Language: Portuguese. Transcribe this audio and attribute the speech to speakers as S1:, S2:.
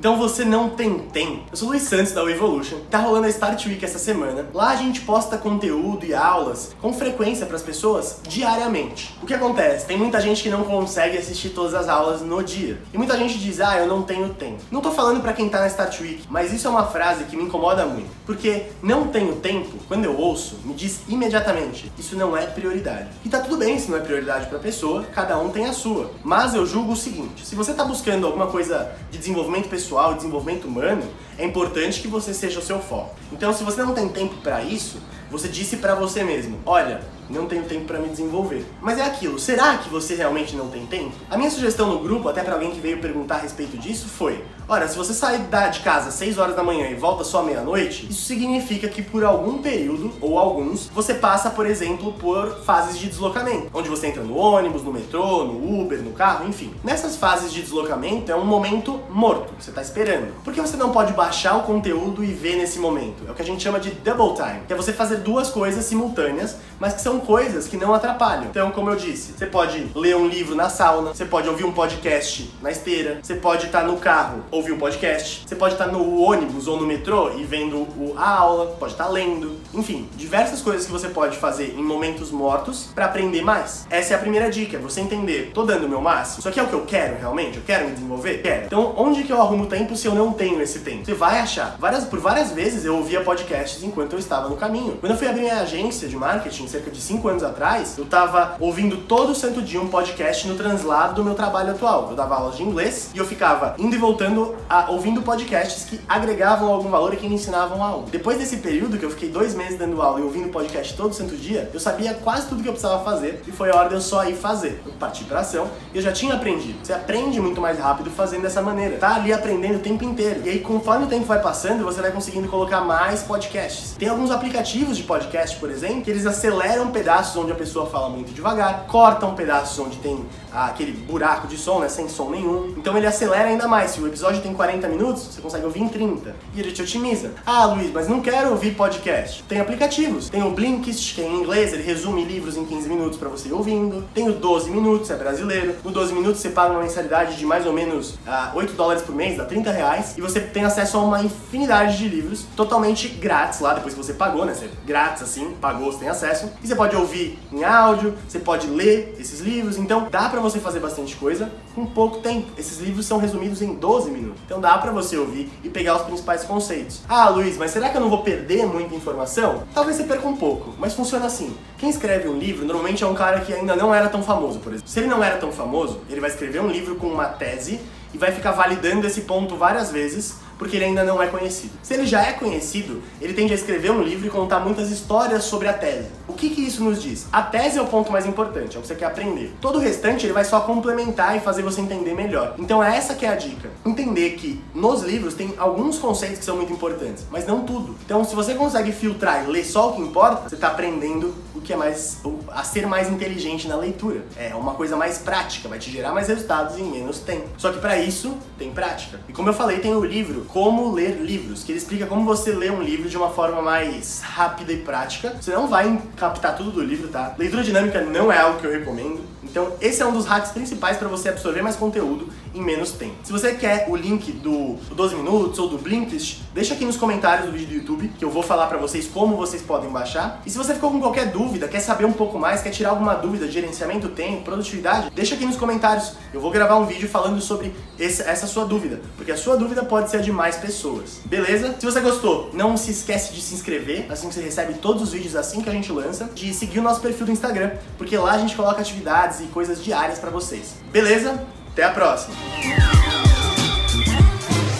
S1: Então você não tem tempo. Eu sou o Luiz Santos da Evolution. Tá rolando a Start Week essa semana. Lá a gente posta conteúdo e aulas com frequência para as pessoas diariamente. O que acontece? Tem muita gente que não consegue assistir todas as aulas no dia. E muita gente diz: "Ah, eu não tenho tempo". Não tô falando para quem tá na Start Week, mas isso é uma frase que me incomoda muito, porque não tenho tempo, quando eu ouço, me diz imediatamente: isso não é prioridade. E tá tudo bem se não é prioridade para pessoa, cada um tem a sua. Mas eu julgo o seguinte: se você tá buscando alguma coisa de desenvolvimento pessoal, desenvolvimento humano, é importante que você seja o seu foco. Então, se você não tem tempo para isso, você disse para você mesmo: olha, não tenho tempo para me desenvolver. Mas é aquilo, será que você realmente não tem tempo? A minha sugestão no grupo, até para alguém que veio perguntar a respeito disso, foi: olha, se você sair de casa às 6 horas da manhã e volta só meia-noite, isso significa que por algum período, ou alguns, você passa, por exemplo, por fases de deslocamento, onde você entra no ônibus, no metrô, no Uber, no carro, enfim. Nessas fases de deslocamento é um momento morto, você está esperando. Por que você não pode baixar o conteúdo e ver nesse momento? É o que a gente chama de double time, que é você fazer duas coisas simultâneas, mas que são coisas que não atrapalham. Então, como eu disse, você pode ler um livro na sauna, você pode ouvir um podcast na esteira, você pode estar no carro, ouvir um podcast, você pode estar no ônibus ou no metrô e vendo a aula, pode estar lendo, enfim, diversas coisas que você pode fazer em momentos mortos para aprender mais. Essa é a primeira dica, é você entender, tô dando o meu máximo, isso aqui é o que eu quero realmente, eu quero me desenvolver? Quero. Então, onde que eu arrumo tempo se eu não tenho esse tempo? Você vai achar. Várias, por várias vezes eu ouvia podcasts enquanto eu estava no caminho. Quando eu fui abrir minha agência de marketing, cerca de 5 anos atrás, eu tava ouvindo todo santo dia um podcast no translado do meu trabalho atual. Eu dava aulas de inglês e eu ficava indo e voltando a, ouvindo podcasts que agregavam algum valor e que me ensinavam algo. Depois desse período, que eu fiquei dois meses dando aula e ouvindo podcast todo santo dia, eu sabia quase tudo que eu precisava fazer e foi a hora de eu só ir fazer. Eu parti pra ação e eu já tinha aprendido. Você aprende muito mais rápido fazendo dessa maneira. Tá ali aprendendo o tempo inteiro. E aí, conforme o tempo vai passando, você vai conseguindo colocar mais podcasts. Tem alguns aplicativos de podcast, por exemplo, que eles aceleram pedaços onde a pessoa fala muito devagar, cortam pedaços onde tem ah, aquele buraco de som, né, sem som nenhum. Então ele acelera ainda mais. Se o episódio tem 40 minutos, você consegue ouvir em 30. E ele te otimiza. Ah, Luiz, mas não quero ouvir podcast. Tem aplicativos. Tem o Blinkist, que é em inglês, ele resume livros em 15 minutos para você ir ouvindo. Tem o 12 minutos, é brasileiro. No 12 minutos você paga uma mensalidade de mais ou menos ah, 8 dólares por mês, dá 30 reais. E você tem acesso a uma infinidade de livros totalmente grátis lá, depois que você pagou, né? Você, grátis assim, pagou, você tem acesso. E você pode ouvir em áudio, você pode ler esses livros. Então dá pra você fazer bastante coisa com pouco tempo. Esses livros são resumidos em 12 minutos. Então dá pra você ouvir e pegar os principais conceitos. Ah, Luiz, mas será que eu não vou perder muita informação? Talvez você perca um pouco, mas funciona assim. Quem escreve um livro normalmente é um cara que ainda não era tão famoso, por exemplo. Se ele não era tão famoso, ele vai escrever um livro com uma tese e vai ficar validando esse ponto várias vezes porque ele ainda não é conhecido. Se ele já é conhecido, ele tende a escrever um livro e contar muitas histórias sobre a tese. O que, que isso nos diz? A tese é o ponto mais importante, é o que você quer aprender. Todo o restante ele vai só complementar e fazer você entender melhor. Então é essa que é a dica. Entender que nos livros tem alguns conceitos que são muito importantes, mas não tudo. Então se você consegue filtrar e ler só o que importa, você está aprendendo o que é mais a ser mais inteligente na leitura. É uma coisa mais prática, vai te gerar mais resultados em menos tempo. Só que para isso tem prática. E como eu falei, tem o livro como Ler Livros, que ele explica como você lê um livro de uma forma mais rápida e prática. Você não vai captar tudo do livro, tá? Leitura dinâmica não é algo que eu recomendo. Então, esse é um dos hacks principais para você absorver mais conteúdo em menos tempo. Se você quer o link do 12 minutos ou do Blinkist, deixa aqui nos comentários do vídeo do YouTube, que eu vou falar para vocês como vocês podem baixar. E se você ficou com qualquer dúvida, quer saber um pouco mais, quer tirar alguma dúvida de gerenciamento do tempo, produtividade, deixa aqui nos comentários. Eu vou gravar um vídeo falando sobre esse, essa sua dúvida, porque a sua dúvida pode ser a de mais pessoas. Beleza? Se você gostou, não se esquece de se inscrever, assim que você recebe todos os vídeos assim que a gente lança, de seguir o nosso perfil do Instagram, porque lá a gente coloca atividades e coisas diárias para vocês. Beleza? Até a próxima!